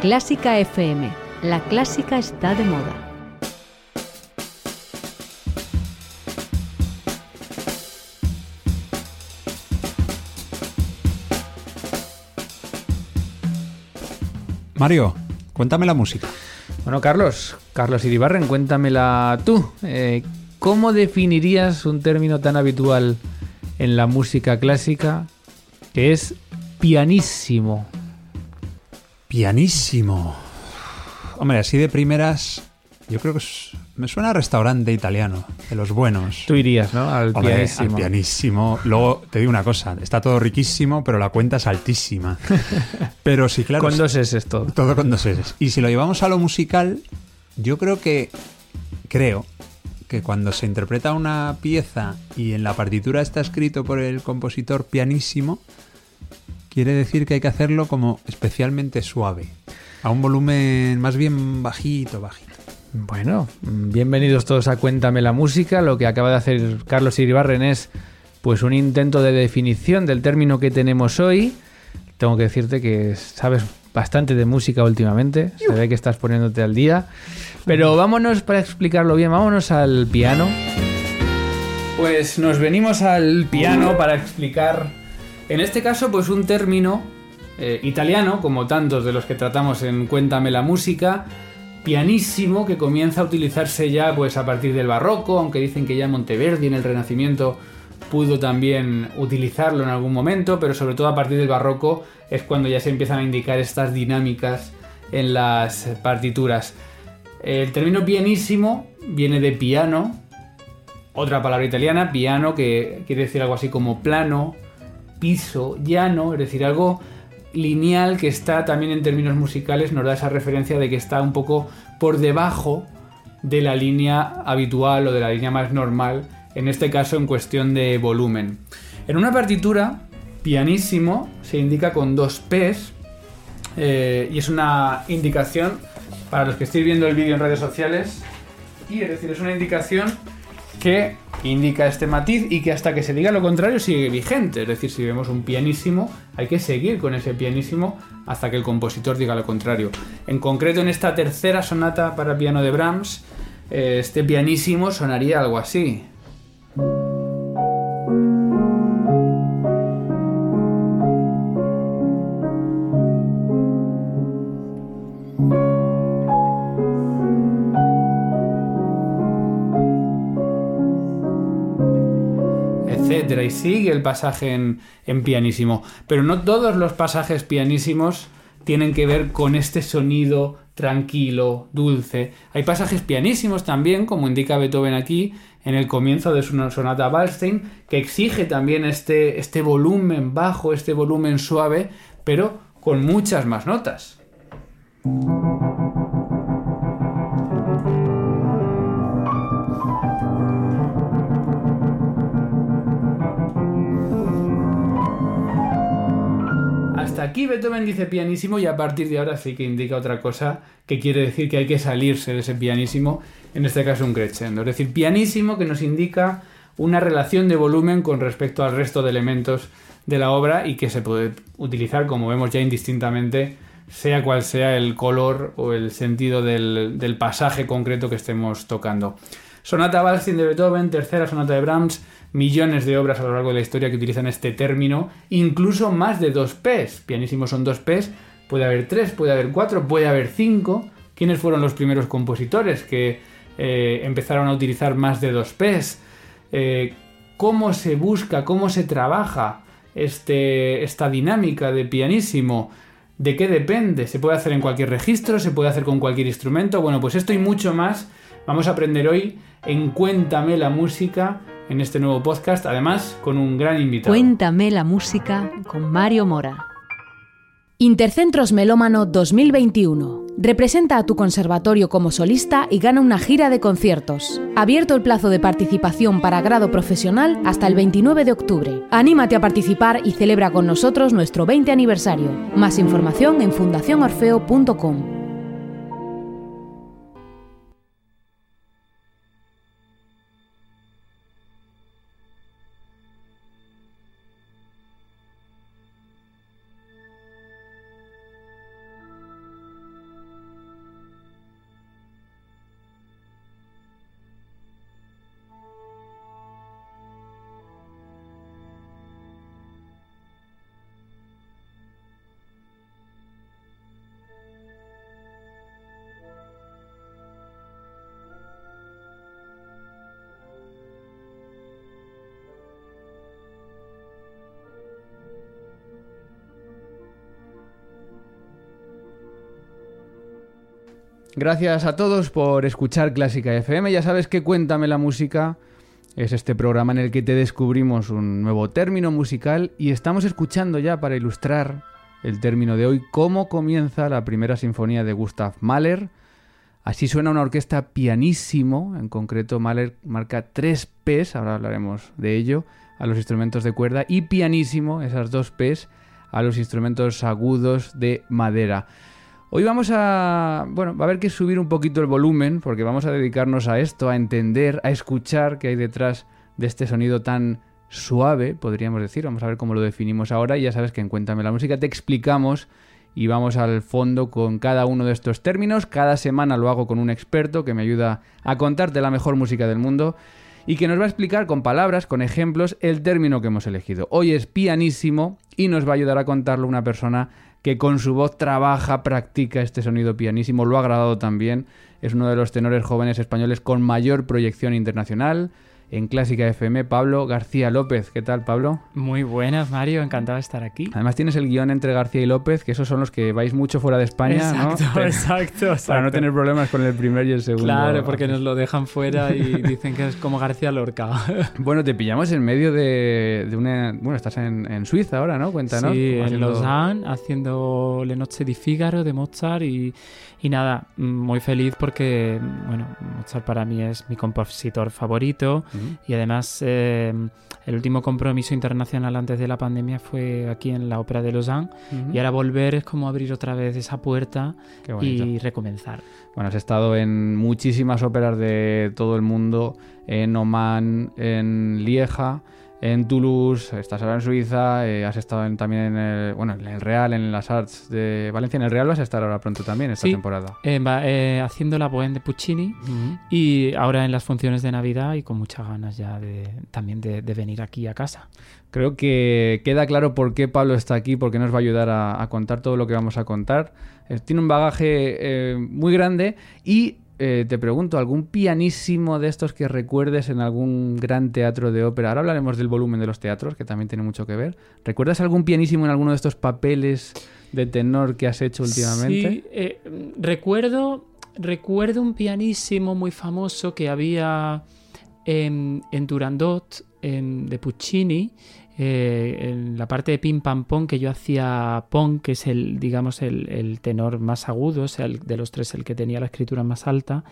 Clásica FM. La clásica está de moda. Mario, cuéntame la música. Bueno, Carlos, Carlos Iribarren, cuéntamela tú. Eh, ¿Cómo definirías un término tan habitual en la música clásica que es pianísimo? Pianísimo. Hombre, así de primeras, yo creo que me suena a restaurante italiano, de los buenos. Tú irías, ¿no? Al pianísimo. Al pianísimo. Luego te digo una cosa, está todo riquísimo, pero la cuenta es altísima. Pero sí, claro. con dos S todo. Todo con dos S. Y si lo llevamos a lo musical, yo creo que creo que cuando se interpreta una pieza y en la partitura está escrito por el compositor pianísimo, quiere decir que hay que hacerlo como especialmente suave, a un volumen más bien bajito, bajito. Bueno, bienvenidos todos a Cuéntame la música. Lo que acaba de hacer Carlos Iribarren es pues un intento de definición del término que tenemos hoy. Tengo que decirte que sabes bastante de música últimamente, se ve que estás poniéndote al día. Pero vámonos para explicarlo bien, vámonos al piano. Pues nos venimos al piano para explicar, en este caso, pues un término eh, italiano, como tantos de los que tratamos en Cuéntame la música, pianísimo que comienza a utilizarse ya pues a partir del barroco, aunque dicen que ya Monteverdi en el Renacimiento pudo también utilizarlo en algún momento, pero sobre todo a partir del barroco es cuando ya se empiezan a indicar estas dinámicas en las partituras. El término pianísimo viene de piano, otra palabra italiana, piano, que quiere decir algo así como plano, piso, llano, es decir, algo lineal que está también en términos musicales, nos da esa referencia de que está un poco por debajo de la línea habitual o de la línea más normal, en este caso en cuestión de volumen. En una partitura, pianísimo se indica con dos P's eh, y es una indicación para los que estéis viendo el vídeo en redes sociales y es decir, es una indicación que indica este matiz y que hasta que se diga lo contrario sigue vigente. Es decir, si vemos un pianísimo, hay que seguir con ese pianísimo hasta que el compositor diga lo contrario. En concreto, en esta tercera sonata para piano de Brahms, eh, este pianísimo sonaría algo así. Y sigue el pasaje en, pianísimo. Pero no todos los pasajes pianísimos tienen que ver con este sonido tranquilo, dulce. Hay pasajes pianísimos también, como indica Beethoven aquí, en el comienzo de su sonata Wallstein, que exige también este, este volumen bajo, este volumen suave, pero con muchas más notas. Aquí Beethoven dice pianísimo y a partir de ahora sí que indica otra cosa que quiere decir que hay que salirse de ese pianísimo, en este caso un crescendo. Es decir, pianísimo que nos indica una relación de volumen con respecto al resto de elementos de la obra y que se puede utilizar, como vemos ya indistintamente, sea cual sea el color o el sentido del, del pasaje concreto que estemos tocando. Sonata Waltzing de Beethoven, tercera sonata de Brahms, millones de obras a lo largo de la historia que utilizan este término, incluso más de dos P's. Pianísimos son dos P's, puede haber tres, puede haber cuatro, puede haber cinco. ¿Quiénes fueron los primeros compositores que eh, empezaron a utilizar más de dos P's? Eh, ¿Cómo se busca, cómo se trabaja este, esta dinámica de pianísimo? ¿De qué depende? ¿Se puede hacer en cualquier registro? ¿Se puede hacer con cualquier instrumento? Bueno, pues esto y mucho más vamos a aprender hoy en Cuéntame la música en este nuevo podcast, además con un gran invitado. Cuéntame la música con Mario Mora. Intercentros Melómano 2021. Representa a tu conservatorio como solista y gana una gira de conciertos. Abierto el plazo de participación para grado profesional hasta el 29 de octubre. Anímate a participar y celebra con nosotros nuestro 20 aniversario. Más información en fundacionorfeo.com. Gracias a todos por escuchar Clásica FM. Ya sabes que Cuéntame la Música es este programa en el que te descubrimos un nuevo término musical y estamos escuchando ya para ilustrar el término de hoy cómo comienza la primera sinfonía de Gustav Mahler. Así suena una orquesta pianísimo, en concreto Mahler marca tres P's, ahora hablaremos de ello, a los instrumentos de cuerda y pianísimo, esas dos P's, a los instrumentos agudos de madera. Hoy vamos a, bueno, va a haber que subir un poquito el volumen porque vamos a dedicarnos a esto, a entender, a escuchar qué hay detrás de este sonido tan suave, podríamos decir. Vamos a ver cómo lo definimos ahora y ya sabes que en Cuéntame la Música te explicamos y vamos al fondo con cada uno de estos términos. Cada semana lo hago con un experto que me ayuda a contarte la mejor música del mundo y que nos va a explicar con palabras, con ejemplos, el término que hemos elegido. Hoy es pianísimo y nos va a ayudar a contarlo una persona que con su voz trabaja, practica este sonido pianísimo, lo ha grabado también, es uno de los tenores jóvenes españoles con mayor proyección internacional, en Clásica FM, Pablo García López. ¿Qué tal, Pablo? Muy buenas, Mario, encantado de estar aquí. Además tienes el guion entre García y López, que esos son los que vais mucho fuera de España, exacto, ¿no? Exacto, exacto. Para no tener problemas con el primer y el segundo. Claro, porque nos lo dejan fuera y dicen que es como García Lorca. bueno, te pillamos en medio de, una... Bueno, estás en, Suiza ahora, ¿no? Cuéntanos. Sí, en Lausanne, haciendo Le Noche di Figaro de Mozart y, y nada, muy feliz porque, bueno, Mozart para mí es mi compositor favorito. Y además eh, el último compromiso internacional antes de la pandemia fue aquí en la Ópera de Lausanne. Y ahora volver es como abrir otra vez esa puerta y recomenzar. Bueno, has estado en muchísimas óperas de todo el mundo, en Oman, en Lieja en Toulouse, estás ahora en Suiza, eh, has estado también en el, bueno, en el Real, en las Arts de Valencia. En el Real vas a estar ahora pronto también, esta temporada. Eh, eh, haciendo la Bohème de Puccini y ahora en las funciones de Navidad y con muchas ganas ya de, también de, venir aquí a casa. Creo que queda claro por qué Pablo está aquí, porque nos va a ayudar a, a contar todo lo que vamos a contar. tiene un bagaje muy grande y eh, te pregunto, ¿algún pianísimo de estos que recuerdes en algún gran teatro de ópera? Ahora hablaremos del volumen de los teatros, que también tiene mucho que ver. ¿Recuerdas algún pianísimo en alguno de estos papeles de tenor que has hecho últimamente? Sí, eh, recuerdo, recuerdo un pianísimo muy famoso que había en, en Durandot, de Puccini, eh, en la parte de pim pam pong que yo hacía pong, que es el, digamos, el, tenor más agudo, o sea, el, de los tres el que tenía la escritura más alta,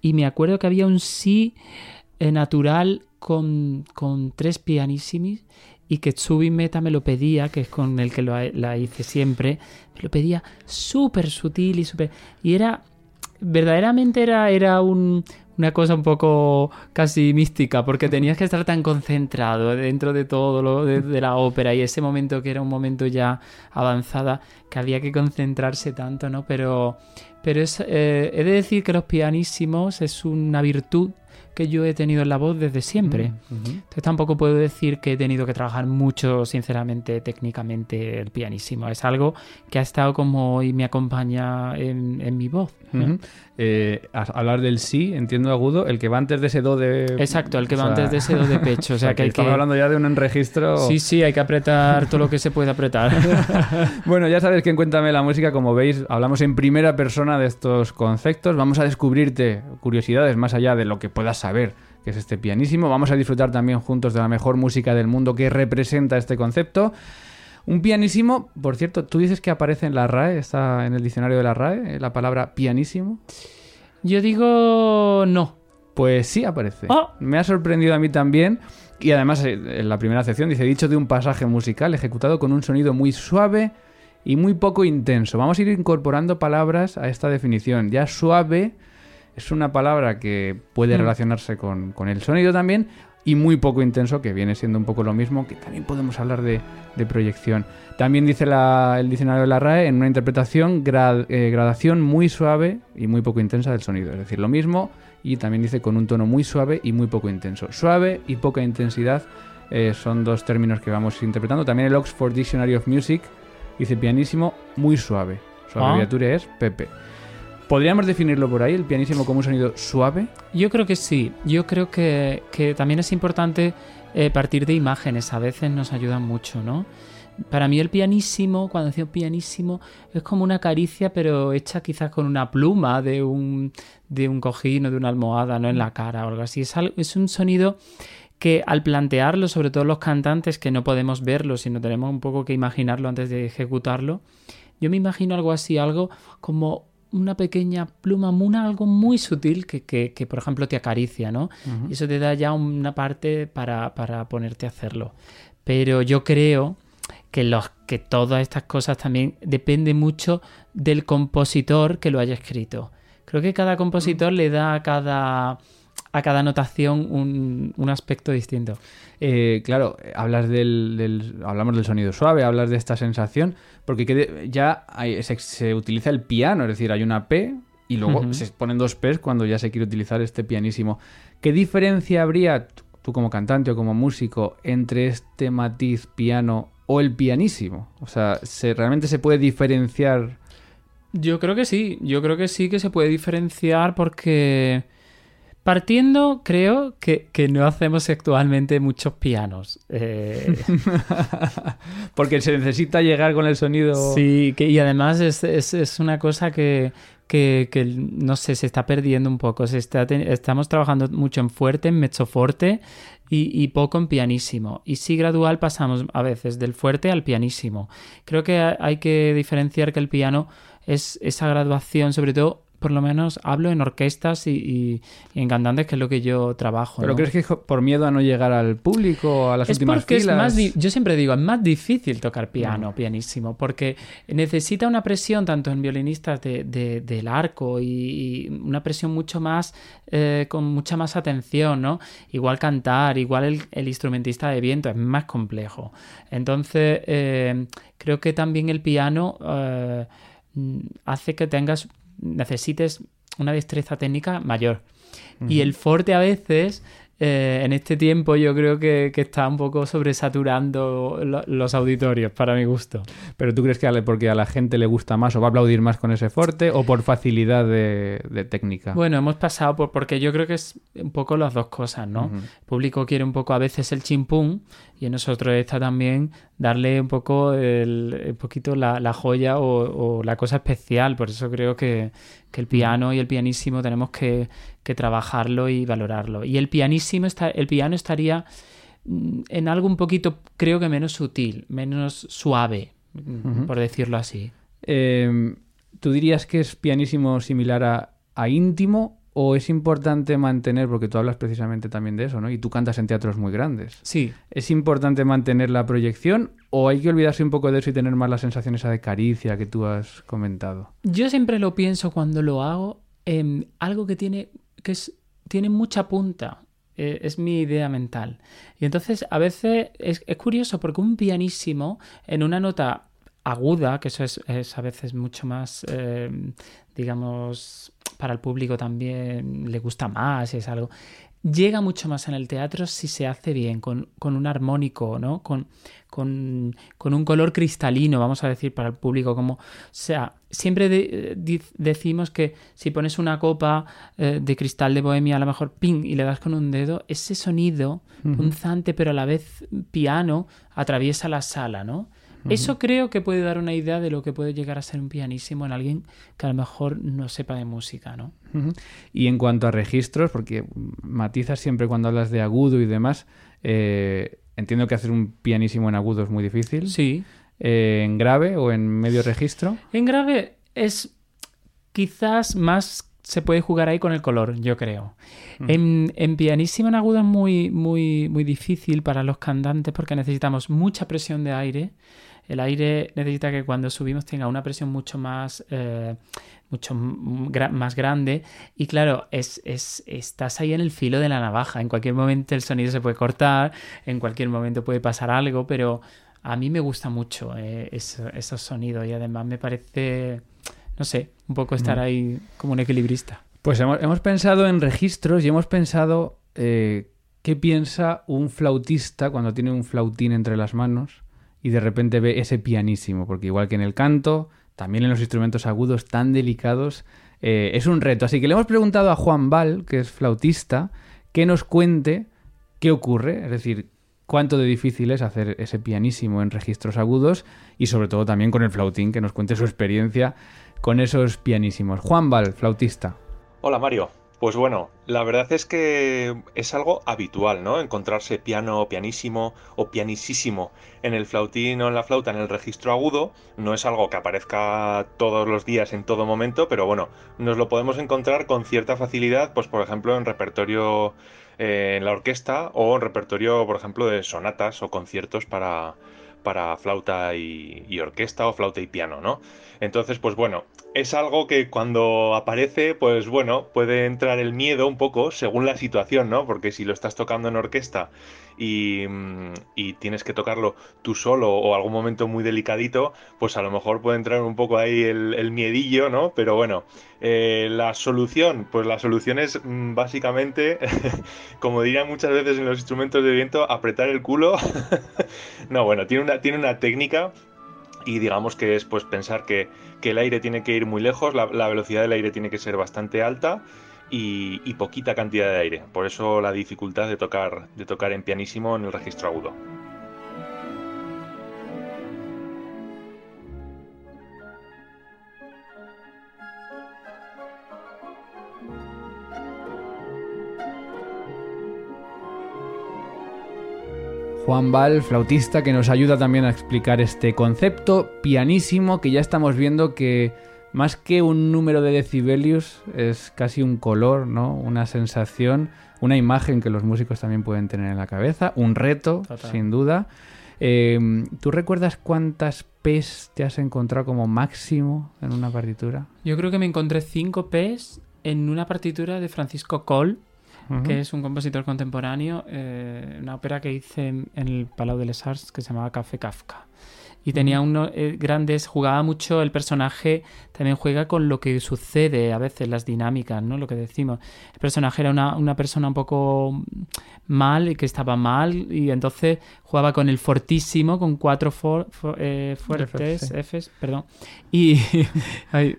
y me acuerdo que había un sí eh, natural con, con, tres pianissimis y que Tsubi Meta me lo pedía, que es con el que lo, la hice siempre, me lo pedía súper sutil y súper... Y era, verdaderamente era, era un, una cosa un poco casi mística, porque tenías que estar tan concentrado dentro de todo lo de, la ópera y ese momento que era un momento ya avanzada, que había que concentrarse tanto, ¿no? Pero, pero es, eh, he de decir que los pianísimos es una virtud que yo he tenido en la voz desde siempre. Mm, Entonces tampoco puedo decir que he tenido que trabajar mucho, sinceramente, técnicamente el pianísimo. Es algo que ha estado como y me acompaña en, mi voz. Eh, hablar del sí, entiendo agudo, el que va antes de ese do de... Exacto, el que va antes de ese do de pecho. O sea, que, hay estamos hablando ya de un registro... Sí, sí, hay que apretar todo lo que se puede apretar. bueno, ya sabes que en Cuéntame la Música, como veis, hablamos en primera persona de estos conceptos. Vamos a descubrirte curiosidades más allá de lo que puedas saber que es este pianísimo. Vamos a disfrutar también juntos de la mejor música del mundo que representa este concepto. Un pianísimo, por cierto, tú dices que aparece en la RAE, está en el diccionario de la RAE, eh, la palabra pianísimo. Yo digo no. Pues sí aparece. Oh. Me ha sorprendido a mí también. Y además, eh, en la primera sección dice, dicho de un pasaje musical ejecutado con un sonido muy suave y muy poco intenso. Vamos a ir incorporando palabras a esta definición. Ya suave es una palabra que puede mm. relacionarse con, con, el sonido también y muy poco intenso, que viene siendo un poco lo mismo, que también podemos hablar de, de proyección. También dice el diccionario de la RAE en una interpretación eh, gradación muy suave y muy poco intensa del sonido. Es decir, lo mismo y también dice con un tono muy suave y muy poco intenso. Suave y poca intensidad eh, son dos términos que vamos interpretando. También el Oxford Dictionary of Music dice pianísimo muy suave. Su ah. abreviatura es Pepe. ¿Podríamos definirlo por ahí, el pianísimo, como un sonido suave? Yo creo que sí. Yo creo que, también es importante eh, partir de imágenes. A veces nos ayudan mucho, ¿no? Para mí el pianísimo, cuando decía pianísimo, es como una caricia, pero hecha quizás con una pluma de un, de un cojín o de una almohada, no en la cara o algo así. Es, es un sonido que al plantearlo, sobre todo los cantantes que no podemos verlo, sino tenemos un poco que imaginarlo antes de ejecutarlo, yo me imagino algo así, algo como una pequeña pluma, una, algo muy sutil que, que, por ejemplo, te acaricia, ¿no? Y eso te da ya una parte para, para ponerte a hacerlo. Pero yo creo que, los, que todas estas cosas también depende mucho del compositor que lo haya escrito. Creo que cada compositor le da a cada, a cada notación un, un aspecto distinto. Eh, claro, hablas del, hablamos del sonido suave, hablas de esta sensación, porque ya se, utiliza el piano, es decir, hay una P y luego se ponen dos P's cuando ya se quiere utilizar este pianísimo. ¿Qué diferencia habría, tú como cantante o como músico, entre este matiz piano o el pianísimo? O sea, ¿se, ¿realmente se puede diferenciar? Yo creo que sí, yo creo que sí que se puede diferenciar porque Partiendo, creo que, no hacemos actualmente muchos pianos. Eh. Porque se necesita llegar con el sonido. Sí, que, y además es, una cosa que, no sé, se está perdiendo un poco. Se está estamos trabajando mucho en fuerte, en mezzoforte y, y, poco en pianísimo. Y sí, gradual pasamos a veces del fuerte al pianísimo. Creo que hay que diferenciar que el piano es esa graduación, sobre todo por lo menos hablo en orquestas y, en cantantes, que es lo que yo trabajo. ¿Pero crees que es por miedo a no llegar al público, a las últimas filas? Es más yo siempre digo, es más difícil tocar piano, pianísimo, porque necesita una presión tanto en violinistas de, del arco y, una presión mucho más, eh, con mucha más atención, ¿no? Igual cantar, igual el, instrumentista de viento, es más complejo. Entonces, eh, creo que también el piano eh, hace que tengas necesites una destreza técnica mayor. Y el forte a veces eh, en este tiempo yo creo que, está un poco sobresaturando los auditorios, para mi gusto. ¿Pero tú crees que porque a la gente le gusta más o va a aplaudir más con ese forte o por facilidad de, técnica? Bueno, hemos pasado por, porque yo creo que es un poco las dos cosas, ¿no? El público quiere un poco a veces el chimpún y en nosotros está también darle un poco el, un poquito la, joya o, la cosa especial. Por eso creo que, que el piano y el pianísimo tenemos que, que trabajarlo y valorarlo. Y el pianísimo, está, el piano estaría mm, en algo un poquito, creo que menos sutil, menos suave, mm, por decirlo así. Em, ¿Tú dirías que es pianísimo similar a, a íntimo o es importante mantener, porque tú hablas precisamente también de eso, ¿no? Y tú cantas en teatros muy grandes. Sí. ¿Es importante mantener la proyección o hay que olvidarse un poco de eso y tener más la sensación esa de caricia que tú has comentado? Yo siempre lo pienso cuando lo hago en algo que tiene que es, tiene mucha punta. Eh, es mi idea mental. Y entonces a veces es, curioso porque un pianísimo en una nota aguda, que eso es, a veces mucho más, eh, digamos, para el público también le gusta más, es algo llega mucho más en el teatro si se hace bien, con, un armónico, ¿no? Con, con, un color cristalino, vamos a decir, para el público. Como, o sea, siempre decimos que si pones una copa eh, de cristal de bohemia, a lo mejor ping, y le das con un dedo, ese sonido punzante, pero a la vez piano, atraviesa la sala, ¿no? Eso creo que puede dar una idea de lo que puede llegar a ser un pianísimo en alguien que a lo mejor no sepa de música, ¿no? Y en cuanto a registros, porque matizas siempre cuando hablas de agudo y demás, eh, entiendo que hacer un pianísimo en agudo es muy difícil. Sí. Eh, ¿En grave o en medio registro? En grave es quizás más se puede jugar ahí con el color, yo creo. En, en, pianísimo en agudo es muy, muy, muy difícil para los cantantes porque necesitamos mucha presión de aire el aire necesita que cuando subimos tenga una presión mucho más, eh, mucho más grande y claro, es, es, estás ahí en el filo de la navaja. En cualquier momento el sonido se puede cortar, en cualquier momento puede pasar algo, pero a mí me gusta mucho eh, esos sonidos y además me parece, no sé, un poco estar ahí como un equilibrista. Pues hemos, pensado en registros y hemos pensado eh, qué piensa un flautista cuando tiene un flautín entre las manos y de repente ve ese pianísimo, porque igual que en el canto, también en los instrumentos agudos tan delicados, eh, es un reto. Así que le hemos preguntado a Juan Val, que es flautista, que nos cuente qué ocurre, es decir, cuánto de difícil es hacer ese pianísimo en registros agudos y sobre todo también con el flautín, que nos cuente su experiencia con esos pianísimos. Juan Val, flautista. Hola Mario, pues bueno, la verdad es que es algo habitual, ¿no? Encontrarse piano, pianísimo o pianisísimo en el flautín o en la flauta en el registro agudo. No es algo que aparezca todos los días en todo momento, pero bueno, nos lo podemos encontrar con cierta facilidad, pues por ejemplo en repertorio eh, en la orquesta o en repertorio, por ejemplo, de sonatas o conciertos para, para flauta y, orquesta o flauta y piano, ¿no? Entonces, pues bueno, es algo que cuando aparece, pues bueno, puede entrar el miedo un poco según la situación, ¿no? Porque si lo estás tocando en orquesta y, mm, tienes que tocarlo tú solo o algún momento muy delicadito, pues a lo mejor puede entrar un poco ahí el, miedillo, ¿no? Pero bueno, eh, la solución, pues la solución es mm, básicamente, como dirían muchas veces en los instrumentos de viento, apretar el culo. no, bueno, tiene una, tiene una técnica y digamos que es pues pensar que, el aire tiene que ir muy lejos, la, velocidad del aire tiene que ser bastante alta y, poquita cantidad de aire. Por eso la dificultad de tocar, de tocar en pianísimo en el registro agudo. Juan Val, flautista, que nos ayuda también a explicar este concepto pianísimo que ya estamos viendo que más que un número de decibelios es casi un color, ¿no? Una sensación, una imagen que los músicos también pueden tener en la cabeza, un reto, sin duda. Eh, ¿Tú recuerdas cuántas P's te has encontrado como máximo en una partitura? Yo creo que me encontré 5 P's en una partitura de Francisco Coll que es un compositor contemporáneo, eh, una ópera que hice en, el Palau de les Arts que se llamaba Café Kafka y tenía unos eh, grandes, jugaba mucho el personaje, también juega con lo que sucede a veces, las dinámicas, ¿no? Lo que decimos. El personaje era una, una persona un poco mal y que estaba mal y entonces jugaba con el fortísimo, con cuatro eh, fuertes, Fs, perdón, y,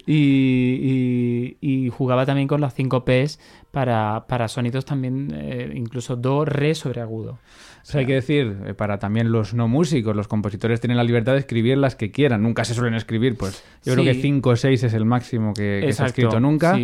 y, y, jugaba también con las cinco Ps para, para sonidos también, eh, incluso do, re sobre agudo hay que decir, eh, para también los no músicos, los compositores tienen la libertad de escribir las que quieran. Nunca se suelen escribir, pues yo creo que 5 o 6 es el máximo que, se ha escrito nunca.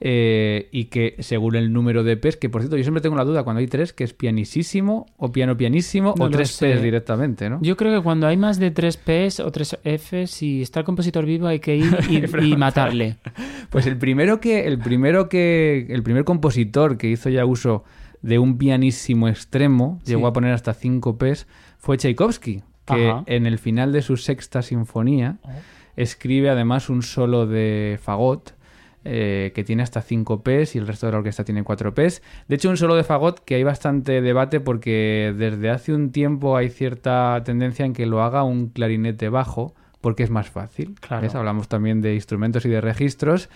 Eh, y que según el número de P's, que por cierto, yo siempre tengo la duda cuando hay tres, que es pianisísimo o piano pianísimo o tres P's directamente, ¿no? Yo creo que cuando hay más de tres P's o tres F's, si está el compositor vivo hay que ir y, matarle. Pues el primero que, el primero que, el primer compositor que hizo ya uso de un pianísimo extremo, llegó a poner hasta 5 P's, fue Tchaikovsky, que en el final de su sexta sinfonía oh. escribe además un solo de fagot eh, que tiene hasta 5 P's y el resto de la orquesta tiene 4 P's. De hecho, un solo de fagot que hay bastante debate porque desde hace un tiempo hay cierta tendencia en que lo haga un clarinete bajo porque es más fácil. Hablamos también de instrumentos y de registros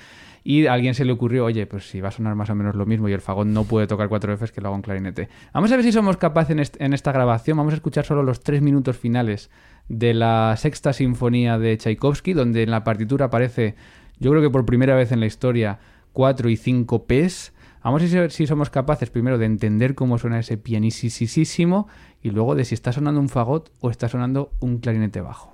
y a alguien se le ocurrió, oye, pues si va a sonar más o menos lo mismo y el fagot no puede tocar cuatro Fs, que lo haga en clarinete. Vamos a ver si somos capaces en, esta grabación, vamos a escuchar solo los tres minutos finales de la sexta sinfonía de Tchaikovsky, donde en la partitura aparece, yo creo que por primera vez en la historia, 4 y 5 Ps. Vamos a ver si somos capaces primero de entender cómo suena ese pianisísimo y luego de si está sonando un fagot o está sonando un clarinete bajo.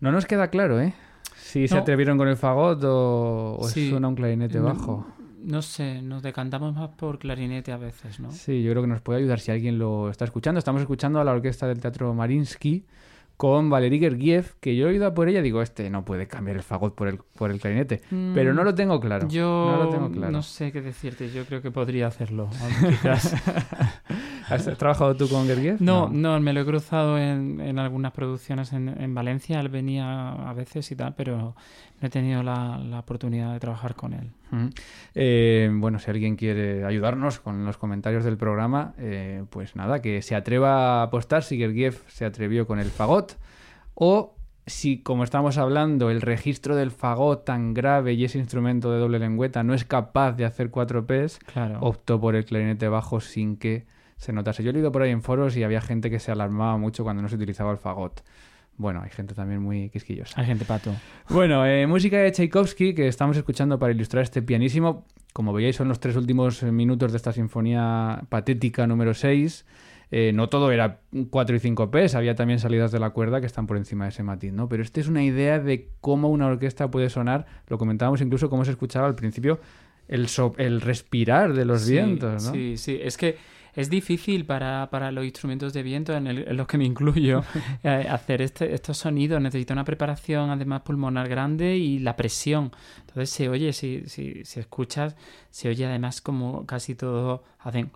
No nos queda claro, ¿eh? Si se atrevieron con el fagot o, o Sí. suena un clarinete bajo. No sé, nos decantamos más por clarinete a veces, ¿no? Sí, yo creo que nos puede ayudar si alguien lo está escuchando. Estamos escuchando a la orquesta del Teatro Marinsky con Valery Gergiev, que yo he oído a por ella digo, este no puede cambiar el fagot por el, por el clarinete. Pero no lo tengo claro. Mm, Yo no lo tengo claro. no sé qué decirte, yo creo que podría hacerlo, quizás. ¿Has trabajado tú con Gergiev? No, no, me lo he cruzado en, en algunas producciones en, en Valencia, él venía a veces y tal, pero no he tenido la, la oportunidad de trabajar con él. Eh, bueno, si alguien quiere ayudarnos con los comentarios del programa, eh, pues nada, que se atreva a apostar si Gergiev se atrevió con el fagot o si, como estamos hablando, el registro del fagot tan grave y ese instrumento de doble lengüeta no es capaz de hacer cuatro Ps, Claro. optó por el clarinete bajo sin que se notase. Yo he leído por ahí en foros y había gente que se alarmaba mucho cuando no se utilizaba el fagot. Bueno, hay gente también muy quisquillosa. Hay gente pato. Bueno, eh, música de Tchaikovsky que estamos escuchando para ilustrar este pianísimo. Como veíais, son los tres últimos eh, minutos de esta sinfonía patética número 6. Eh, no todo era 4 y 5 Ps, había también salidas de la cuerda que están por encima de ese matiz, ¿no? Pero esta es una idea de cómo una orquesta puede sonar. Lo comentábamos incluso cómo se escuchaba al principio el, so- el respirar de los Sí, vientos, ¿no? Sí, sí, es que es difícil para, para los instrumentos de viento, en, el- en los que me incluyo, eh, hacer este- estos sonidos. Necesita una preparación además pulmonar grande y la presión. Entonces se oye, si, si, si escuchas, se oye además como casi todo hacen...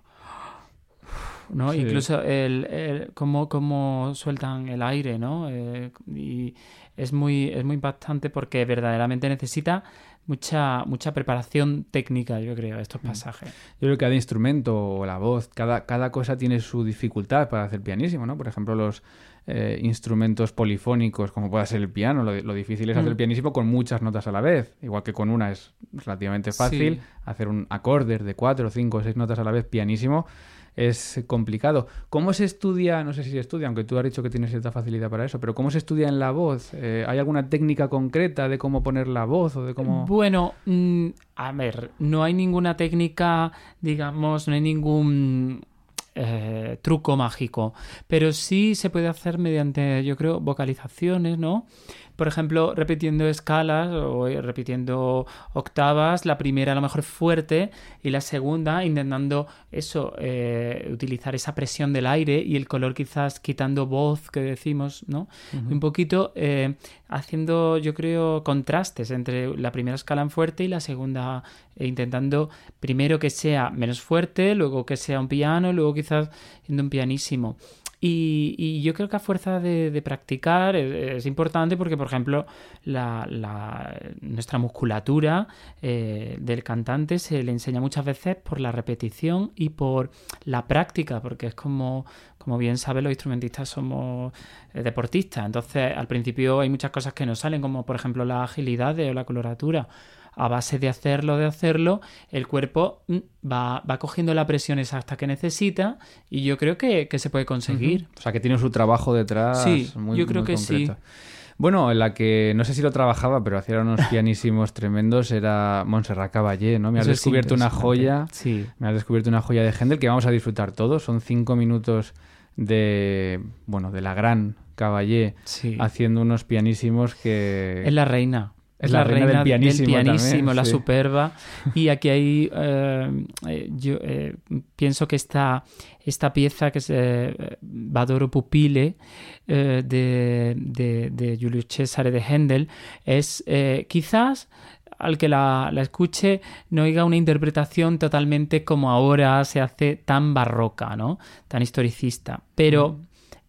¿no? Sí. Incluso el, el- cómo, cómo sueltan el aire, ¿no? Eh, y es muy, es muy impactante porque verdaderamente necesita mucha, mucha preparación técnica, yo creo, estos pasajes. Yo creo que cada instrumento o la voz, cada, cada cosa tiene su dificultad para hacer pianísimo, ¿no? Por ejemplo, los eh, instrumentos polifónicos, como pueda ser el piano, lo, lo difícil es hacer Mm. pianísimo con muchas notas a la vez. Igual que con una es relativamente fácil, Sí. hacer un acorde de cuatro, cinco o seis notas a la vez pianísimo es complicado. ¿Cómo se estudia, no sé si se estudia, aunque tú has dicho que tienes cierta facilidad para eso, pero cómo se estudia en la voz? Eh, ¿Hay alguna técnica concreta de cómo poner la voz o de cómo...? Bueno, mm, a ver, no hay ninguna técnica, digamos, no hay ningún eh, truco mágico, pero sí se puede hacer mediante, yo creo, vocalizaciones, ¿no? Por ejemplo, repitiendo escalas o eh, repitiendo octavas, la primera a lo mejor fuerte y la segunda intentando eso, eh, utilizar esa presión del aire y el color quizás quitando voz que decimos, ¿no? Un poquito eh, haciendo, yo creo, contrastes entre la primera escala en fuerte y la segunda, e intentando primero que sea menos fuerte, luego que sea un piano, luego quizás siendo un pianísimo. Y, y yo creo que a fuerza de, de practicar es, importante porque, por ejemplo, la, la- nuestra musculatura eh, del cantante se le enseña muchas veces por la repetición y por la práctica, porque es como, como bien saben, los instrumentistas somos eh, deportistas. Entonces, al principio hay muchas cosas que no salen, como por ejemplo la agilidad o la coloratura. A base de hacerlo, de hacerlo, el cuerpo mm, va, va cogiendo la presión exacta que necesita y yo creo que, que se puede conseguir. O sea, que tiene su trabajo detrás. Sí, muy, yo creo muy que sí. concreto. Bueno, en la que no sé si lo trabajaba, pero hacía unos pianísimos tremendos era Montserrat Caballé, ¿no? Me has Eso descubierto una joya. Sí. Me has descubierto una joya de Händel que vamos a disfrutar todos. Son cinco minutos de, bueno, de la gran Caballé Sí. haciendo unos pianísimos que... Es la reina. Es la reina del pianísimo también, la sí. superba. Y aquí hay, eh, eh, yo eh, pienso que esta, esta pieza que es eh, Vadoro Pupile de, de, de Giulio Cesare de Händel es quizás al que la, la escuche no oiga una interpretación totalmente como ahora se hace tan barroca, ¿no? Tan historicista. Pero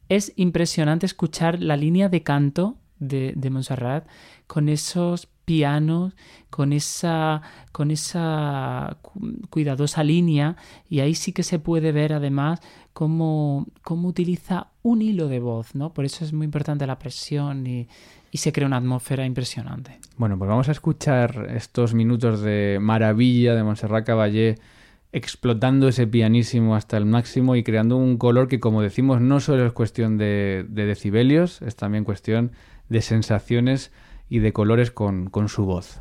es impresionante escuchar la línea de canto de, de Montserrat con esos pianos, con esa, con esa cu- cuidadosa línea y ahí sí que se puede ver además cómo, cómo utiliza un hilo de voz, ¿no? Por eso es muy importante la presión y, se crea una atmósfera impresionante. Bueno, pues vamos a escuchar estos minutos de maravilla de Montserrat Caballé explotando ese pianísimo hasta el máximo y creando un color que, como decimos, no solo es cuestión de decibelios, es también cuestión de sensaciones y de colores con, con su voz.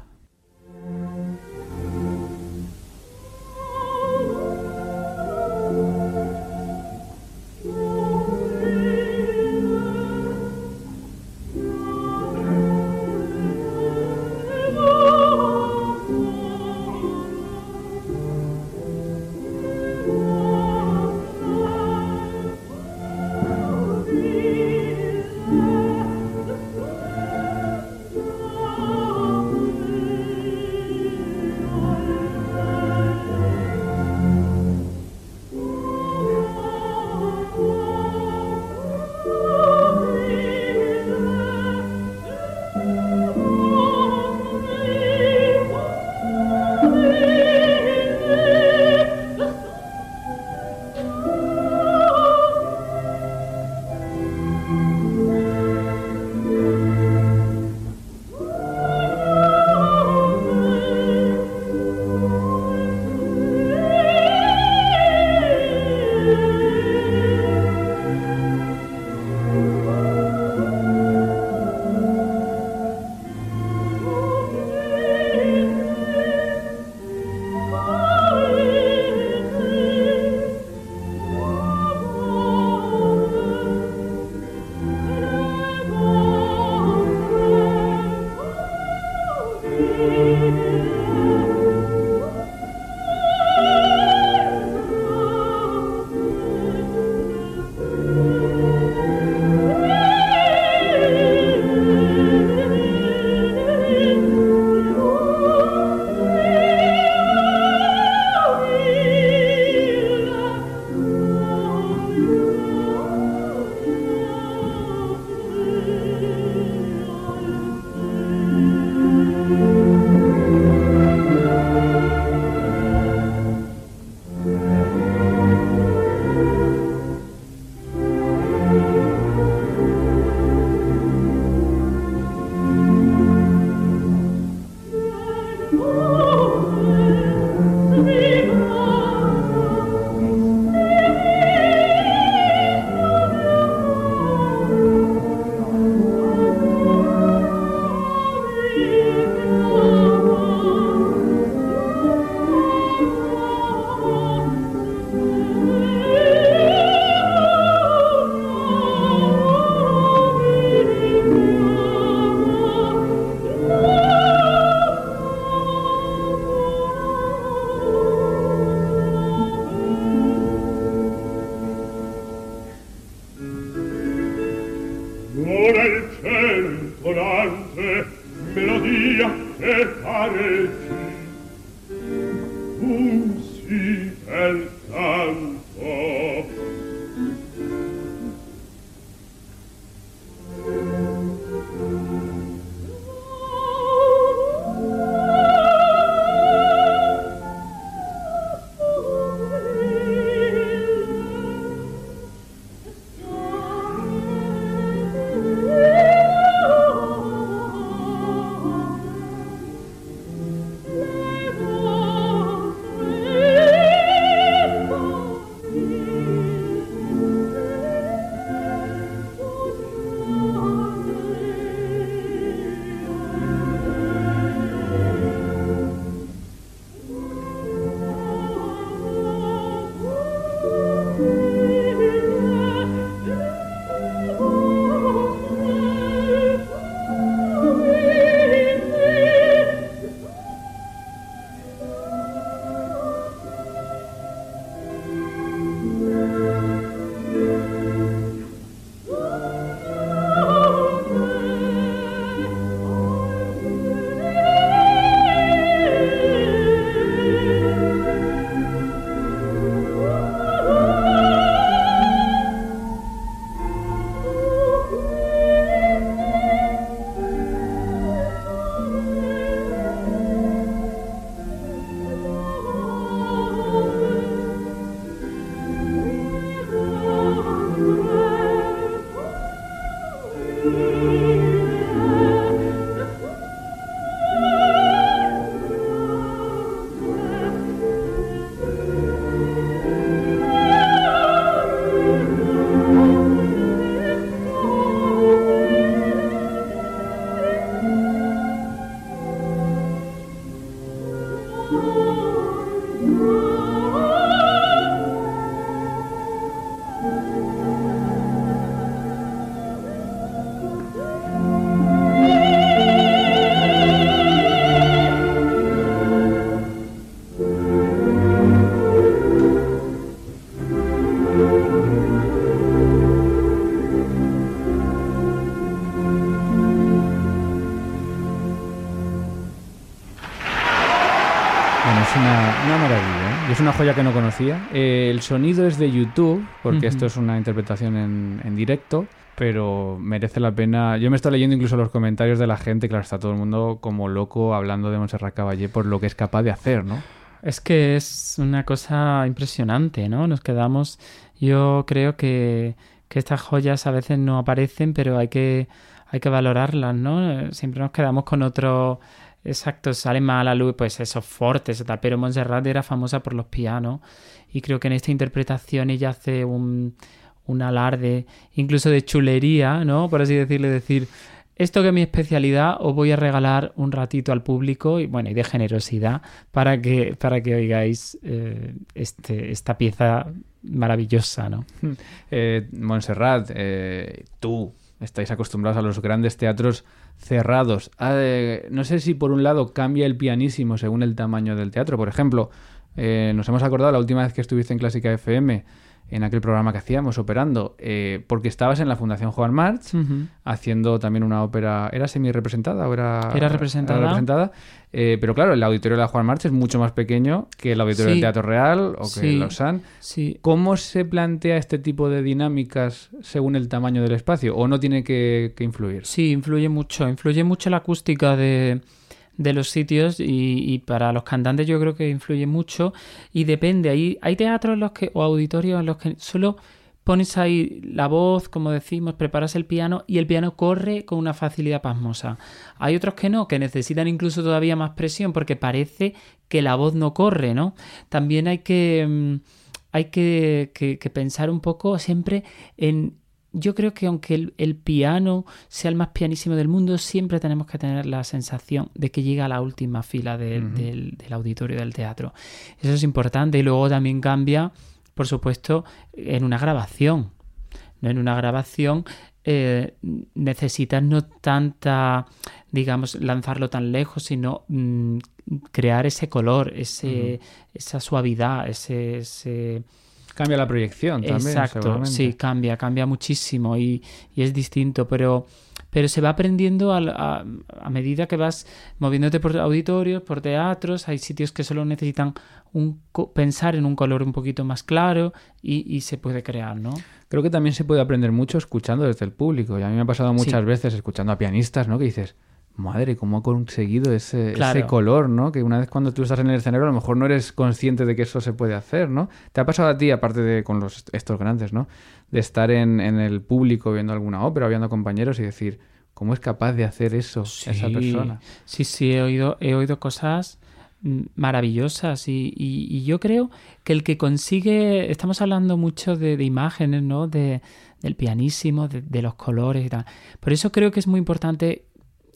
Ooh. joya que no conocía. Eh, el sonido es de YouTube, porque esto es una interpretación en, en directo, pero merece la pena. Yo me estoy leyendo incluso los comentarios de la gente, claro, está todo el mundo como loco hablando de Montserrat Caballé por lo que es capaz de hacer, ¿no? Es que es una cosa impresionante, ¿no? Nos quedamos. Yo creo que, que estas joyas a veces no aparecen, pero hay que, hay que valorarlas, ¿no? Eh, Siempre nos quedamos con otro. Exacto, sale más a la luz, pues esos fortes y tal. Pero Montserrat era famosa por los pianos. Y creo que en esta interpretación ella hace un, un alarde, incluso de chulería, ¿no? Por así decirle, decir. Esto que es mi especialidad, os voy a regalar un ratito al público y bueno, y de generosidad para que, para que oigáis eh, este, esta pieza maravillosa, ¿no? Eh, Montserrat, eh, tú estáis acostumbrados a los grandes teatros cerrados. Ah, eh, no sé si por un lado cambia el pianísimo según el tamaño del teatro. Por ejemplo, eh, nos hemos acordado la última vez que estuviste en Clásica FM, en aquel programa que hacíamos, operando, eh, porque estabas en la Fundación Juan March, haciendo también una ópera. ¿Era semi-representada o era, Era representada. representada? Eh, pero claro, el auditorio de la Juan March es mucho más pequeño que el auditorio Sí. del Teatro Real o que Sí. el Lausanne. Sí, ¿Cómo se plantea este tipo de dinámicas según el tamaño del espacio? ¿O no tiene que, que influir? Sí, influye mucho. Influye mucho la acústica de, de los sitios y, y para los cantantes yo creo que influye mucho y depende. Hay, hay teatros los que, o auditorios en los que solo pones ahí la voz, como decimos, preparas el piano y el piano corre con una facilidad pasmosa. Hay otros que no, que necesitan incluso todavía más presión porque parece que la voz no corre, ¿no? También hay que... mm, hay que, que- que pensar un poco siempre en, yo creo que aunque el, el piano sea el más pianísimo del mundo, siempre tenemos que tener la sensación de que llega a la última fila del- Ujú. del, del auditorio del teatro. Eso es importante y luego también cambia, por supuesto, en una grabación. ¿no? En una grabación eh, necesitas no tanta, digamos, lanzarlo tan lejos, sino mm, crear ese color, ese, esa suavidad, ese- ese Cambia la proyección también. Exacto, sí, cambia, cambia muchísimo y, y es distinto, pero, pero se va aprendiendo a, a medida que vas moviéndote por auditorios, por teatros, hay sitios que solo necesitan un, pensar en un color un poquito más claro y, y se puede crear, ¿no? Creo que también se puede aprender mucho escuchando desde el público. Y a mí me ha pasado muchas Sí. veces escuchando a pianistas, ¿no? Que dices, madre, ¿cómo ha conseguido ese, Claro. ese color, ¿no? Que una vez cuando tú estás en el escenario a lo mejor no eres consciente de que eso se puede hacer, ¿no? ¿Te ha pasado a ti, aparte de con los, estos grandes, ¿no? De estar en, en el público viendo alguna ópera o viendo compañeros y decir, ¿cómo es capaz de hacer eso esa persona? Sí, sí, he oído, he oído cosas maravillosas y, y- y yo creo que el que consigue, estamos hablando mucho de, de imágenes, ¿no? De, del pianísimo, de, de los colores y tal. Por eso creo que es muy importante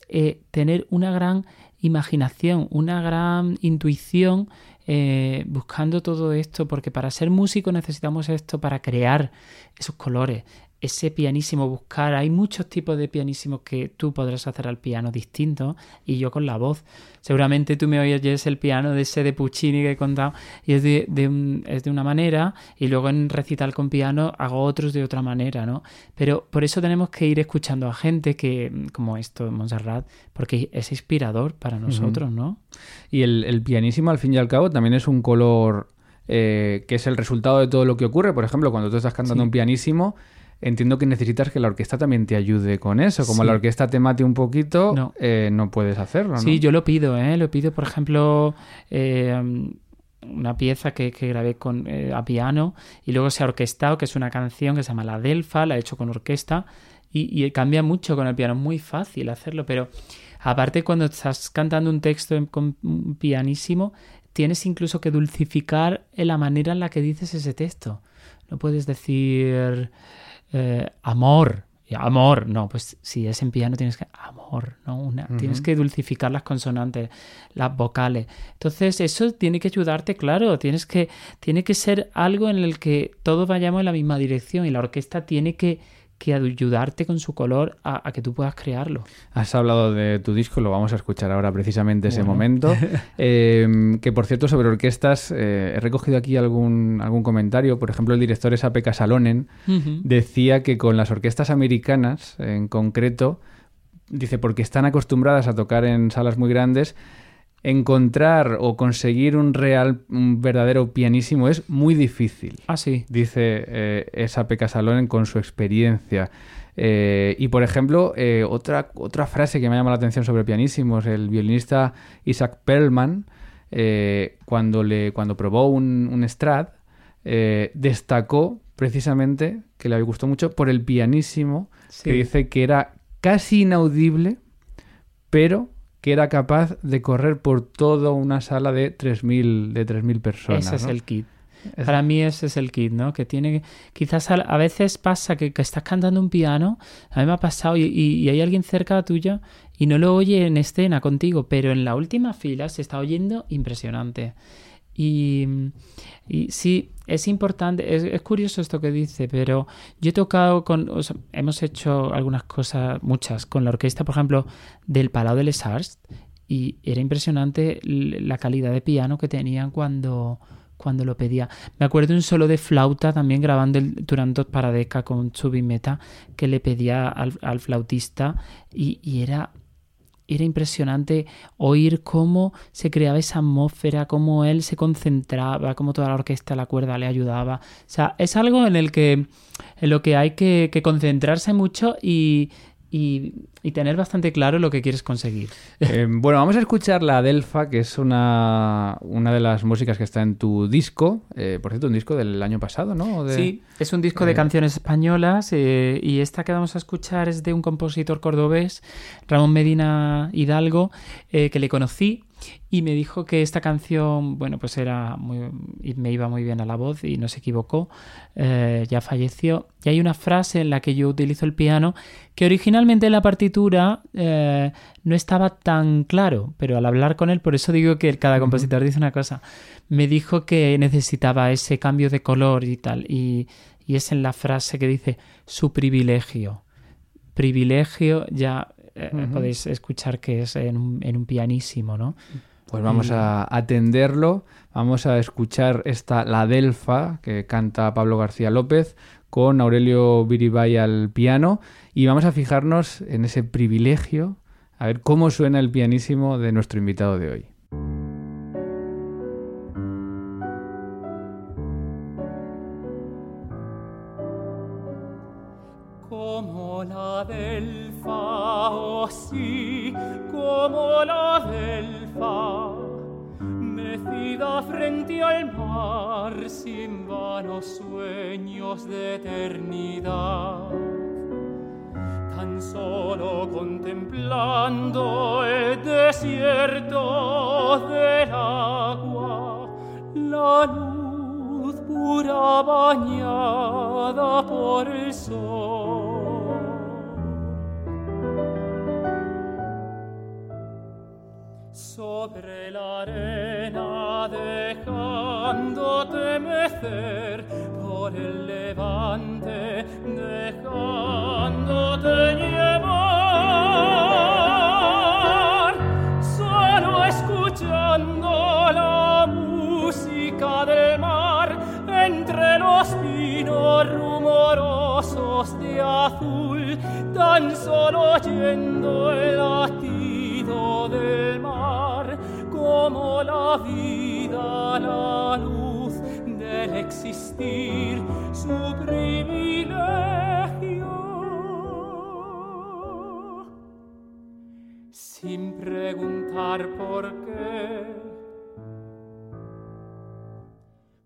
eh, tener una gran imaginación, una gran intuición eh, buscando todo esto, porque para ser músico necesitamos esto para crear esos colores, ese pianísimo, buscar. Hay muchos tipos de pianísimos que tú podrás hacer al piano distintos y yo con la voz. Seguramente tú me oyes el piano de ese de Puccini que he contado y es de, de un- es de una manera y luego en recital con piano hago otros de otra manera, ¿no? Pero por eso tenemos que ir escuchando a gente que, como esto, Montserrat, porque es inspirador para nosotros, ¿no? Y el, el pianísimo, al fin y al cabo, también es un color eh, que es el resultado de todo lo que ocurre. Por ejemplo, cuando tú estás cantando Sí. un pianísimo, entiendo que necesitas que la orquesta también te ayude con eso. Como Sí. la orquesta te mate un poquito, No. eh, no puedes hacerlo, ¿no? Sí, yo lo pido, ¿eh? Lo pido, por ejemplo, eh, una pieza que, que grabé con, eh, a piano y luego se ha orquestado, que es una canción que se llama La Delfa, la he hecho con orquesta y, y cambia mucho con el piano, es muy fácil hacerlo, pero aparte cuando estás cantando un texto en- con un pianísimo, tienes incluso que dulcificar la manera en la que dices ese texto. No puedes decir eh, amor, Y amor, no, pues si es en piano tienes que amor, ¿no? Una, Tienes que dulcificar las consonantes, las vocales. Entonces eso tiene que ayudarte, claro, tienes que, tiene que ser algo en el que todos vayamos en la misma dirección y la orquesta tiene que que ayudarte con su color a, que tú puedas crearlo. Has hablado de tu disco, lo vamos a escuchar ahora precisamente ese momento. Em, que por cierto, sobre orquestas, eh, he recogido aquí algún, algún comentario. Por ejemplo, el director es Pekka Salonen decía que con las orquestas americanas, en concreto, dice, porque están acostumbradas a tocar en salas muy grandes, encontrar o conseguir un real, un verdadero pianísimo es muy difícil. Ah, sí. Dice eh, esa Pekka Salonen con su experiencia. Eh, y por ejemplo, eh, otra, otra frase que me llama la atención sobre pianísimos, el violinista Isaac Perlman, cuando, le, cuando probó un, un Strad, destacó precisamente que le gustó mucho por el pianísimo, que dice que era casi inaudible, pero que era capaz de correr por toda una sala de 3.000 de 3.000 personas. Ese es el kit. Para mí ese es el kit, ¿no? Que tiene, quizás a, veces pasa que, estás cantando un piano, a mí me ha pasado y, hay alguien cerca tuyo y no lo oye en escena contigo, pero en la última fila se está oyendo impresionante. Y, y sí, es importante, es, curioso esto que dice, pero yo he tocado con, hemos hecho algunas cosas, muchas, con la orquesta, por ejemplo, del Palau de Les Arts, y era impresionante la calidad de piano que tenían cuando, cuando lo pedía. Me acuerdo un solo de flauta también grabando el Turandot Paradeca con Chubimeta que le pedía al, flautista y, era era impresionante oír cómo se creaba esa atmósfera, cómo él se concentraba, cómo toda la orquesta, la cuerda le ayudaba. O sea, es algo en el que en lo que hay que, que concentrarse mucho y, y, tener bastante claro lo que quieres conseguir. Eh, bueno, vamos a escuchar la Delfa, que es una, una de las músicas que está en tu disco. Eh, por cierto, un disco del año pasado, ¿no? Sí, es un disco de eh, canciones españolas y esta que vamos a escuchar es de un compositor cordobés, Ramón Medina Hidalgo, que le conocí y me dijo que esta canción, bueno, pues era muy, me iba muy bien a la voz y no se equivocó, eh, ya falleció. Y hay una frase en la que yo utilizo el piano que originalmente en la partitura eh, no estaba tan claro, pero al hablar con él, por eso digo que cada compositor dice una cosa, me dijo que necesitaba ese cambio de color y tal, y, es en la frase que dice su privilegio. Privilegio ya eh, podéis escuchar que es en un, en un pianísimo, ¿no? Pues vamos a atenderlo, vamos a escuchar esta La Delfa que canta Pablo García López con Aurelio Viribay al piano y vamos a fijarnos en ese privilegio, a ver cómo suena el pianísimo de nuestro invitado de hoy. Delfa, oh sí, como la delfa mecida frente al mar sin vanos sueños de eternidad. Tan solo contemplando el desierto del agua, la luz pura bañada por el sol. Sobre la arena dejándote mecer por el levante dejándote llevar solo escuchando la música del mar entre los pinos rumorosos de azul tan solo oyendo el la vida, la luz del existir, su privilegio. Sin preguntar por qué,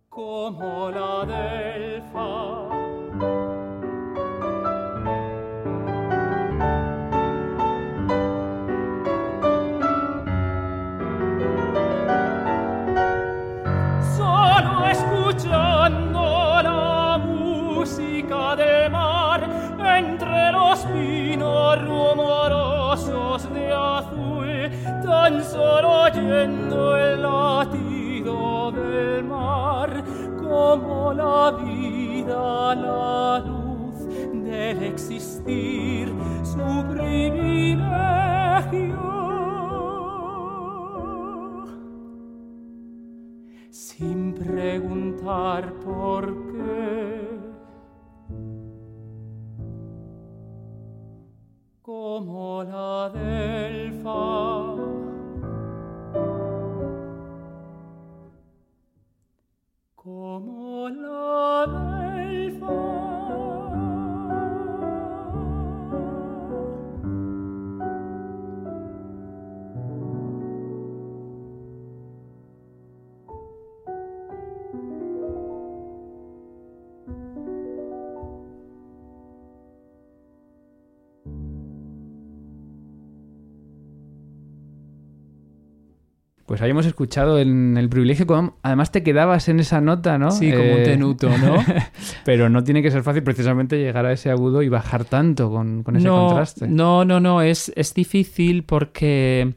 como la del mar existir, su privilegio. Sin preguntar por qué. como la delfa. Como Pues ahí hemos escuchado en el privilegio, además te quedabas en esa nota, ¿no? Sí, como un Eh, tenuto, ¿no? Pero no tiene que ser fácil precisamente llegar a ese agudo y bajar tanto con, con ese no, contraste. No, no, no, es, es difícil porque,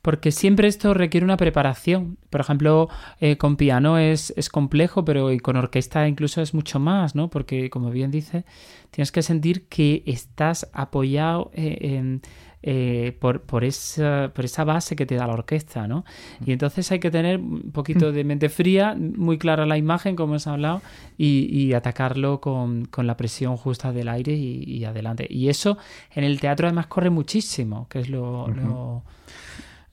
porque siempre esto requiere una preparación. Por ejemplo, eh, con piano es, es complejo, pero y con orquesta incluso es mucho más, ¿no? Porque, como bien dice, tienes que sentir que estás apoyado eh, en- eh, por, por, esa, por esa base que te da la orquesta, ¿no? Y entonces hay que tener un poquito de mente fría, muy clara la imagen, como hemos hablado, y, y atacarlo con, con la presión justa del aire y, y adelante. Y eso en el teatro además corre muchísimo, que es lo... lo-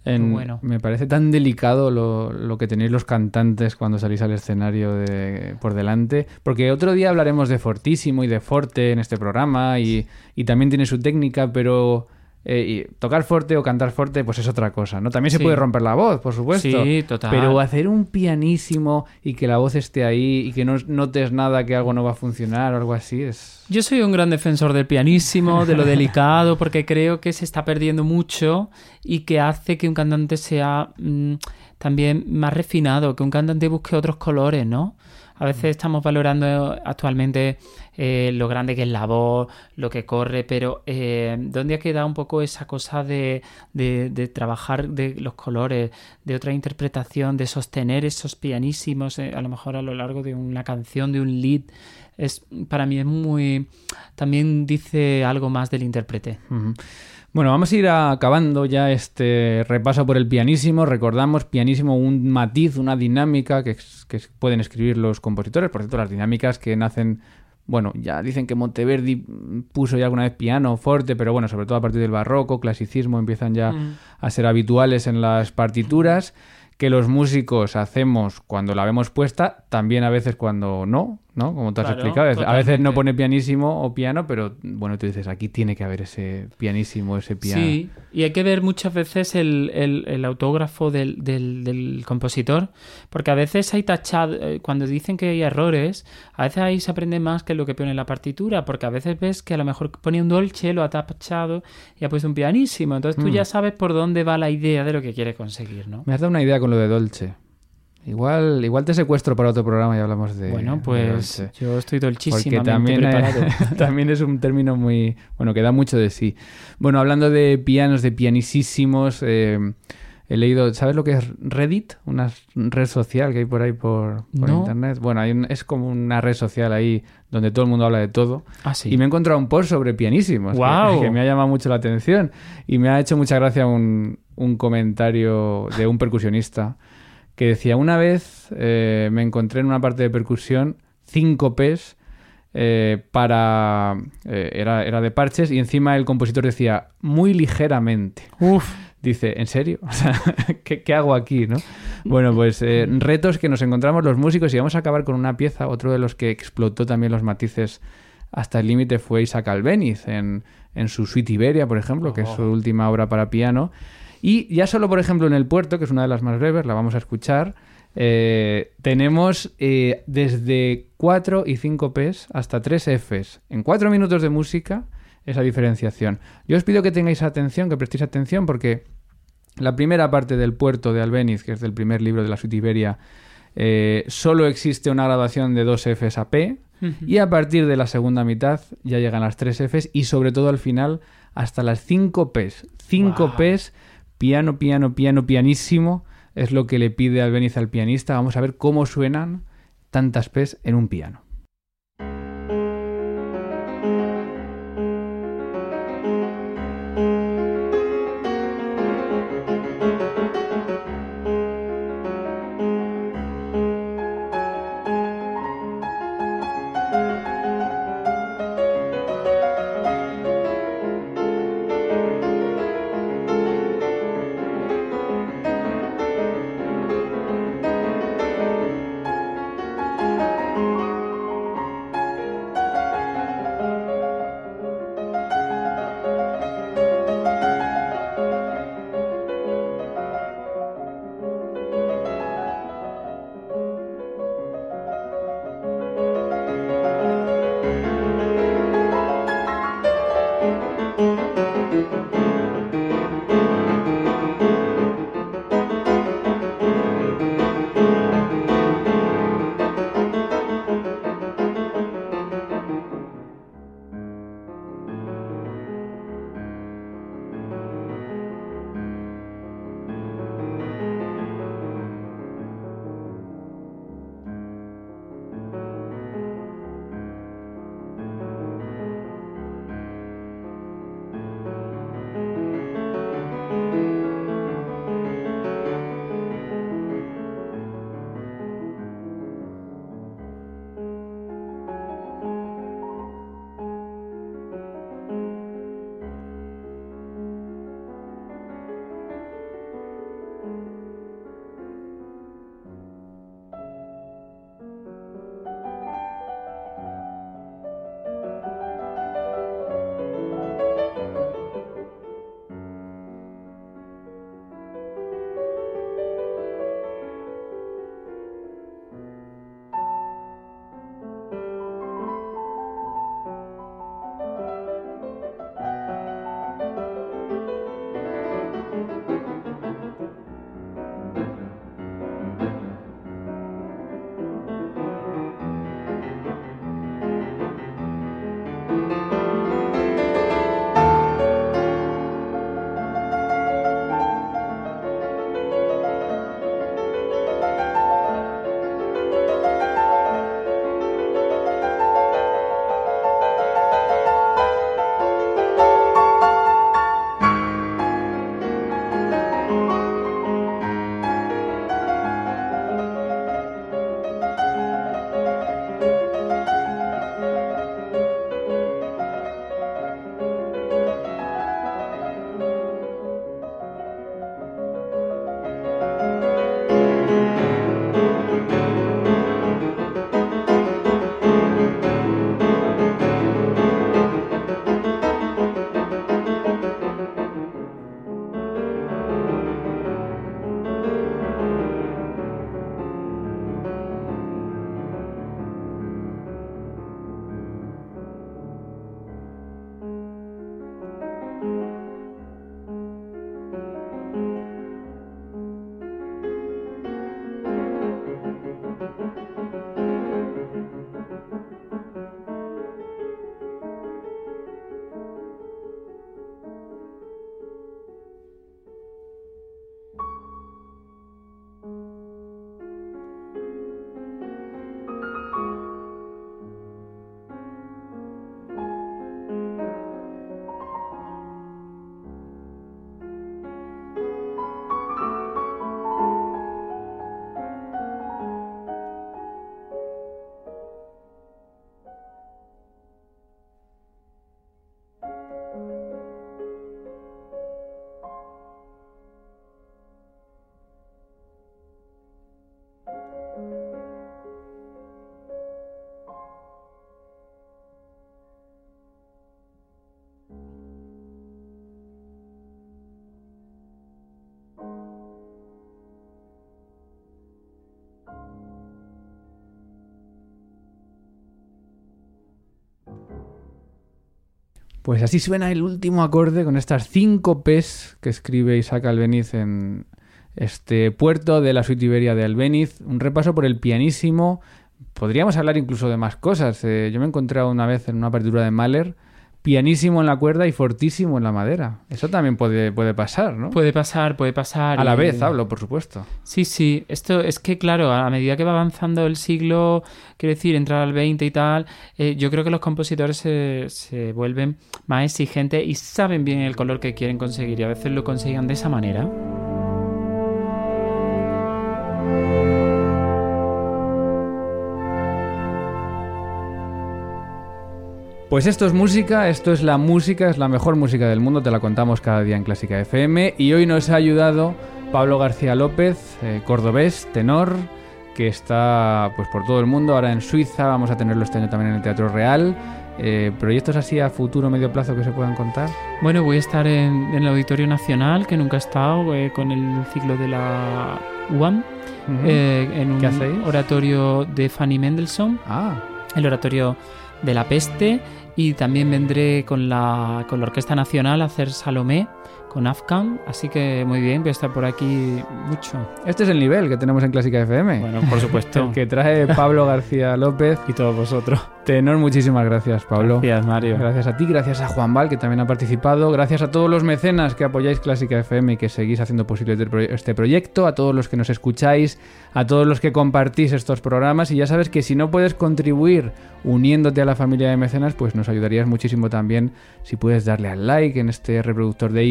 En- bueno. Me parece tan delicado lo, lo que tenéis los cantantes cuando salís al escenario de, por delante, porque otro día hablaremos de fortísimo y de forte en este programa y, y también tiene su técnica, pero eh, y tocar fuerte o cantar fuerte pues es otra cosa, ¿no? También se Sí. puede romper la voz, por supuesto. Sí, total. Pero hacer un pianísimo y que la voz esté ahí y que no notes nada que algo no va a funcionar o algo así es... Yo soy un gran defensor del pianísimo, de lo delicado, porque creo que se está perdiendo mucho y que hace que un cantante sea mm, también más refinado, que un cantante busque otros colores, ¿no? A veces estamos valorando actualmente eh, lo grande que es la voz, lo que corre, pero eh, ¿dónde ha quedado un poco esa cosa de, de- de trabajar de los colores, de otra interpretación, de sostener esos pianísimos, eh, a lo mejor a lo largo de una canción, de un lead? Es, para mí es muy... También dice algo más del intérprete. Ujú. Bueno, vamos a ir acabando ya este repaso por el pianísimo. Recordamos, pianísimo, un matiz, una dinámica que, pueden escribir los compositores. Por cierto, las dinámicas que nacen, bueno, ya dicen que Monteverdi puso ya alguna vez piano fuerte, pero bueno, sobre todo a partir del barroco, clasicismo, empiezan ya a ser habituales en las partituras que los músicos hacemos cuando la vemos puesta, también a veces cuando no, ¿no? Como tú has Claro, explicado. A veces- A veces no totalmente. pone pianísimo o piano, pero bueno, tú dices, aquí tiene que haber ese pianísimo, ese piano. Sí, y hay que ver muchas veces el, el- el autógrafo del, del- del compositor, porque a veces hay tachado, eh, cuando dicen que hay errores, a veces ahí se aprende más que lo que pone en la partitura, porque a veces ves que a lo mejor pone un dolce, lo ha tachado y ha puesto un pianísimo, entonces tú Mm. ya sabes por dónde va la idea de lo que quiere conseguir, ¿no? Me has dado una idea con lo de Dolce. Igual, igual te secuestro para otro programa y hablamos de. bueno, de pues Dolce. yo estoy Porque dolchísimamente también, preparado. también es un término muy. Bueno, que da mucho de sí. Bueno, hablando de pianos, de pianisísimos, eh, he leído. ¿Sabes lo que es Reddit? Una red social que hay por ahí por, por No. internet. Bueno, hay un- es como una red social ahí donde todo el mundo habla de todo. Ah, sí. Y me he encontrado un post sobre pianísimos. que- ¡Guau! Que, me ha llamado mucho la atención. Y me ha hecho mucha gracia un, un comentario de un percusionista que decía: Una vez eh, me encontré en una parte de percusión cinco P's eh, para. eh, era, era de parches y encima el compositor decía: muy ligeramente. Uf, Dice, ¿en serio? O sea, ¿qué, qué hago aquí, no? Bueno, pues retos que nos encontramos los músicos y vamos a acabar con una pieza. Otro de los que explotó también los matices hasta el límite fue Isaac Albeniz en, en su Suite Iberia, por ejemplo, que es su última obra para piano. Y ya solo, por ejemplo, en El Puerto, que es una de las más breves, la vamos a escuchar, eh, tenemos eh, desde 4 y 5 Ps hasta 3 Fs. En 4 minutos de música, esa diferenciación. Yo os pido que tengáis atención, que prestéis atención, porque la primera parte del puerto de Albeniz, que es del primer libro de la Suite Iberia, eh, solo existe una graduación de 2 Fs a P. Y a partir de la segunda mitad ya llegan las 3 Fs y sobre todo al final hasta las 5 Ps. 5 Wow. Ps, piano, piano, piano, pianísimo, es lo que le pide Albeniz al pianista. Vamos a ver cómo suenan tantas P's en un piano. Pues así suena el último acorde con estas cinco P's que escribe Isaac Albeniz en este puerto de la suite Iberia de Albeniz. Un repaso por el pianísimo. Podríamos hablar incluso de más cosas. Eh, yo me he encontrado una vez en una partitura de Mahler pianísimo en la cuerda y fortísimo en la madera. Eso también puede, puede pasar, ¿no? Puede pasar, puede pasar. a la y- vez hablo, por supuesto. Sí, sí, esto es que, claro, a medida que va avanzando el siglo, quiero decir, entrar al 20 y tal, eh, yo creo que los compositores se, se vuelven más exigentes y saben bien el color que quieren conseguir y a veces lo consiguen de esa manera. Pues esto es música, esto es la música, es la mejor música del mundo, te la contamos cada día en Clásica FM y hoy nos ha ayudado Pablo García López, eh, cordobés, tenor, que está pues por todo el mundo, ahora en Suiza, vamos a tenerlo este año también en el Teatro Real. Eh, ¿Proyectos así a futuro medio plazo que se puedan contar? Bueno, voy a estar en, en el Auditorio Nacional, que nunca he estado, eh, con el ciclo de la UAM, en un oratorio de Fanny Mendelssohn. Ah, el oratorio de la peste y también vendré con la, con la Orquesta Nacional a hacer Salomé con Afghan, así que muy bien, voy a estar por aquí mucho. este es el nivel que tenemos en Clásica FM. Bueno, por supuesto. El que trae Pablo García López. y todos vosotros. Tenor, muchísimas gracias, Pablo. Gracias, Mario. Gracias a ti, gracias a Juan Val, que también ha participado, gracias a todos los mecenas que apoyáis Clásica FM y que seguís haciendo posible este este proyecto, a todos los que nos escucháis, a todos los que compartís estos programas y ya sabes que si no puedes contribuir uniéndote a la familia de mecenas, pues nos ayudarías muchísimo también si puedes darle al like en este reproductor de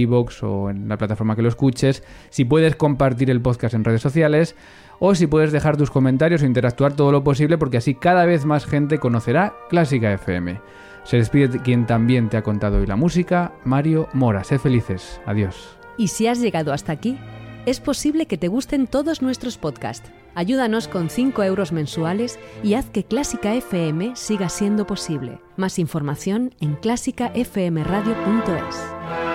o en la plataforma que lo escuches, si puedes compartir el podcast en redes sociales o si puedes dejar tus comentarios o interactuar todo lo posible porque así cada vez más gente conocerá Clásica FM. Se despide quien también te ha contado hoy la música, Mario Mora. Sé felices. Adiós. Y si has llegado hasta aquí, es posible que te gusten todos nuestros podcasts. Ayúdanos con 5 euros mensuales y haz que Clásica FM siga siendo posible. Más información en clásicafmradio.es.